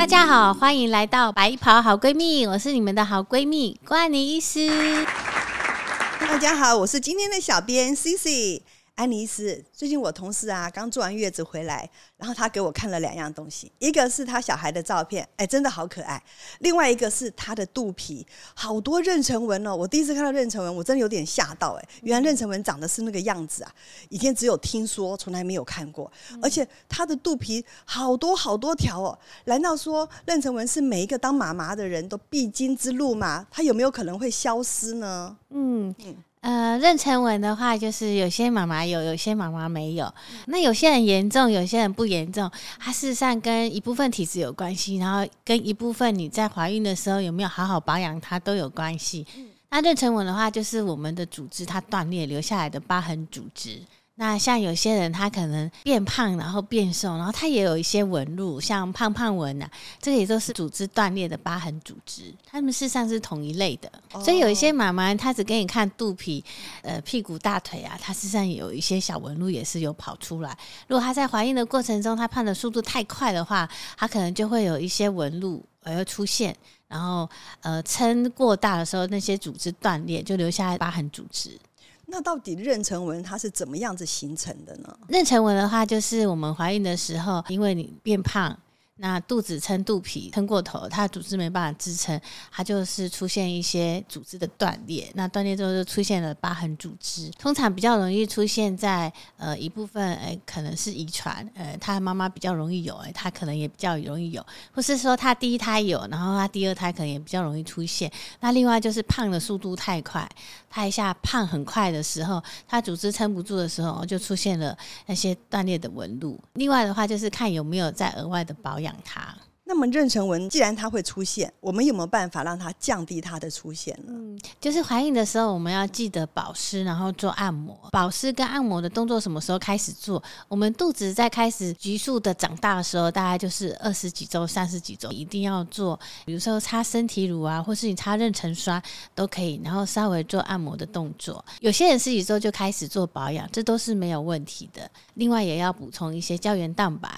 大家好，欢迎来到白袍好闺蜜，我是你们的好闺蜜冠妮医师。大家好，我是今天的小编 C C。安妮斯，最近我同事啊刚坐完月子回来，然后他给我看了两样东西，一个是他小孩的照片，哎，真的好可爱；另外一个是他的肚皮，好多妊娠纹哦。我第一次看到妊娠纹，我真的有点吓到，哎，原来妊娠纹长得是那个样子啊！以前只有听说，从来没有看过。而且他的肚皮好多好多条哦，难道说妊娠纹是每一个当妈妈的人都必经之路吗？它有没有可能会消失呢？嗯嗯。呃，妊娠纹的话，就是有些妈妈有，有些妈妈没有。那有些人严重，有些人不严重。它事实上跟一部分体质有关系，然后跟一部分你在怀孕的时候有没有好好保养它都有关系。那妊娠纹的话，就是我们的组织它断裂留下来的疤痕组织。那像有些人，他可能变胖，然后变瘦，然后他也有一些纹路，像胖胖纹呐，这个也都是组织断裂的疤痕组织，他们事实上是同一类的。所以有一些妈妈，她只给你看肚皮、呃屁股、大腿啊，她事实上有一些小纹路也是有跑出来。如果她在怀孕的过程中，她胖的速度太快的话，她可能就会有一些纹路而出现，然后呃撑过大的时候，那些组织断裂，就留下疤痕组织。那到底妊娠纹它是怎么样子形成的呢？妊娠纹的话，就是我们怀孕的时候，因为你变胖。那肚子撑肚皮撑过头，它的组织没办法支撑，它就是出现一些组织的断裂。那断裂之后就出现了疤痕组织，通常比较容易出现在呃一部分，哎可能是遗传，呃他妈妈比较容易有，哎他可能也比较容易有，或是说他第一胎有，然后他第二胎可能也比较容易出现。那另外就是胖的速度太快，他一下胖很快的时候，他组织撑不住的时候，就出现了那些断裂的纹路。另外的话就是看有没有在额外的保养。它。那么妊娠纹既然它会出现，我们有没有办法让它降低它的出现呢？嗯，就是怀孕的时候，我们要记得保湿，然后做按摩。保湿跟按摩的动作什么时候开始做？我们肚子在开始急速的长大的时候，大概就是二十几周、三十几周，一定要做。比如说擦身体乳啊，或是你擦妊娠霜都可以，然后稍微做按摩的动作。有些人十几周就开始做保养，这都是没有问题的。另外也要补充一些胶原蛋白。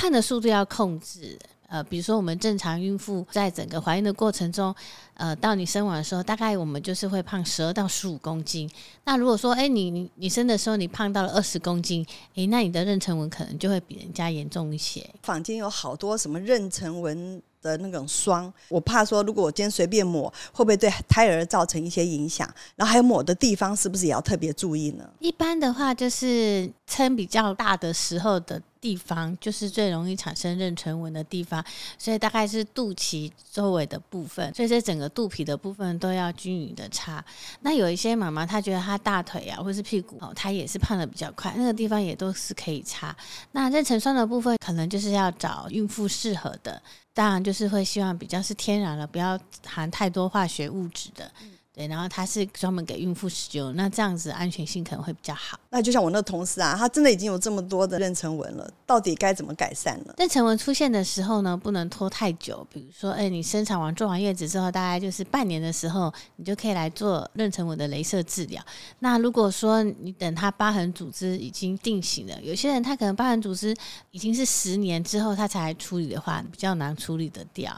胖的速度要控制，呃，比如说我们正常孕妇在整个怀孕的过程中，呃，到你生完的时候，大概我们就是会胖十二到十五公斤。那如果说，哎，你你你生的时候你胖到了二十公斤，哎，那你的妊娠纹可能就会比人家严重一些。坊间有好多什么妊娠纹。的那种霜，我怕说，如果我今天随便抹，会不会对胎儿造成一些影响？然后还有抹的地方，是不是也要特别注意呢？一般的话，就是撑比较大的时候的地方，就是最容易产生妊娠纹的地方，所以大概是肚脐周围的部分，所以这整个肚皮的部分都要均匀的擦。那有一些妈妈，她觉得她大腿啊，或是屁股哦，她也是胖的比较快，那个地方也都是可以擦。那妊娠霜的部分，可能就是要找孕妇适合的。当然，就是会希望比较是天然的，不要含太多化学物质的。对，然后它是专门给孕妇使用，那这样子安全性可能会比较好。那就像我那个同事啊，他真的已经有这么多的妊娠纹了，到底该怎么改善呢？妊娠纹出现的时候呢，不能拖太久。比如说，哎，你生产完做完月子之后，大概就是半年的时候，你就可以来做妊娠纹的镭射治疗。那如果说你等它疤痕组织已经定型了，有些人他可能疤痕组织已经是十年之后他才处理的话，比较难处理得掉。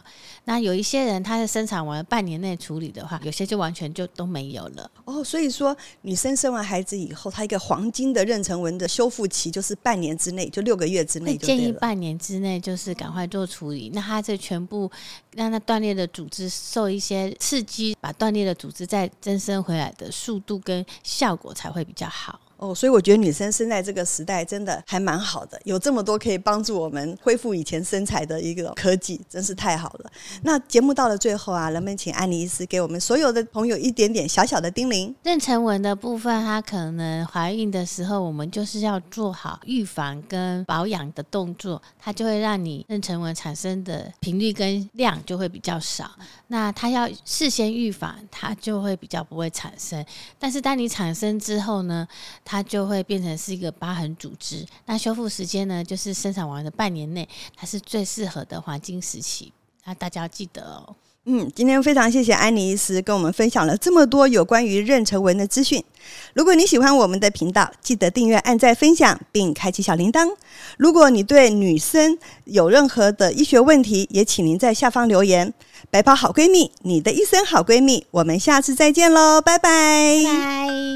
那有一些人他是生产完半年内处理的话，有些就完全。就都没有了哦，所以说女生生完孩子以后，她一个黄金的妊娠纹的修复期就是半年之内，就六个月之内。建议半年之内就是赶快做处理，那她这全部让她断裂的组织受一些刺激，把断裂的组织再增生回来的速度跟效果才会比较好。哦，所以我觉得女生生在这个时代真的还蛮好的，有这么多可以帮助我们恢复以前身材的一个科技，真是太好了。那节目到了最后啊，能不能请安妮医师给我们所有的朋友一点点小小的叮咛？妊娠纹的部分，它可能怀孕的时候，我们就是要做好预防跟保养的动作，它就会让你妊娠纹产生的频率跟量就会比较少。那它要事先预防，它就会比较不会产生。但是当你产生之后呢？就会变成是一个疤痕组织，那修复时间呢，就是生产完的半年内，它是最适合的黄金时期。那大家要记得哦。嗯，今天非常谢谢安妮医师跟我们分享了这么多有关于妊娠纹的资讯。如果你喜欢我们的频道，记得订阅、按赞、分享，并开启小铃铛。如果你对女生有任何的医学问题，也请您在下方留言。白袍好闺蜜，你的一生好闺蜜，我们下次再见喽，拜拜。拜。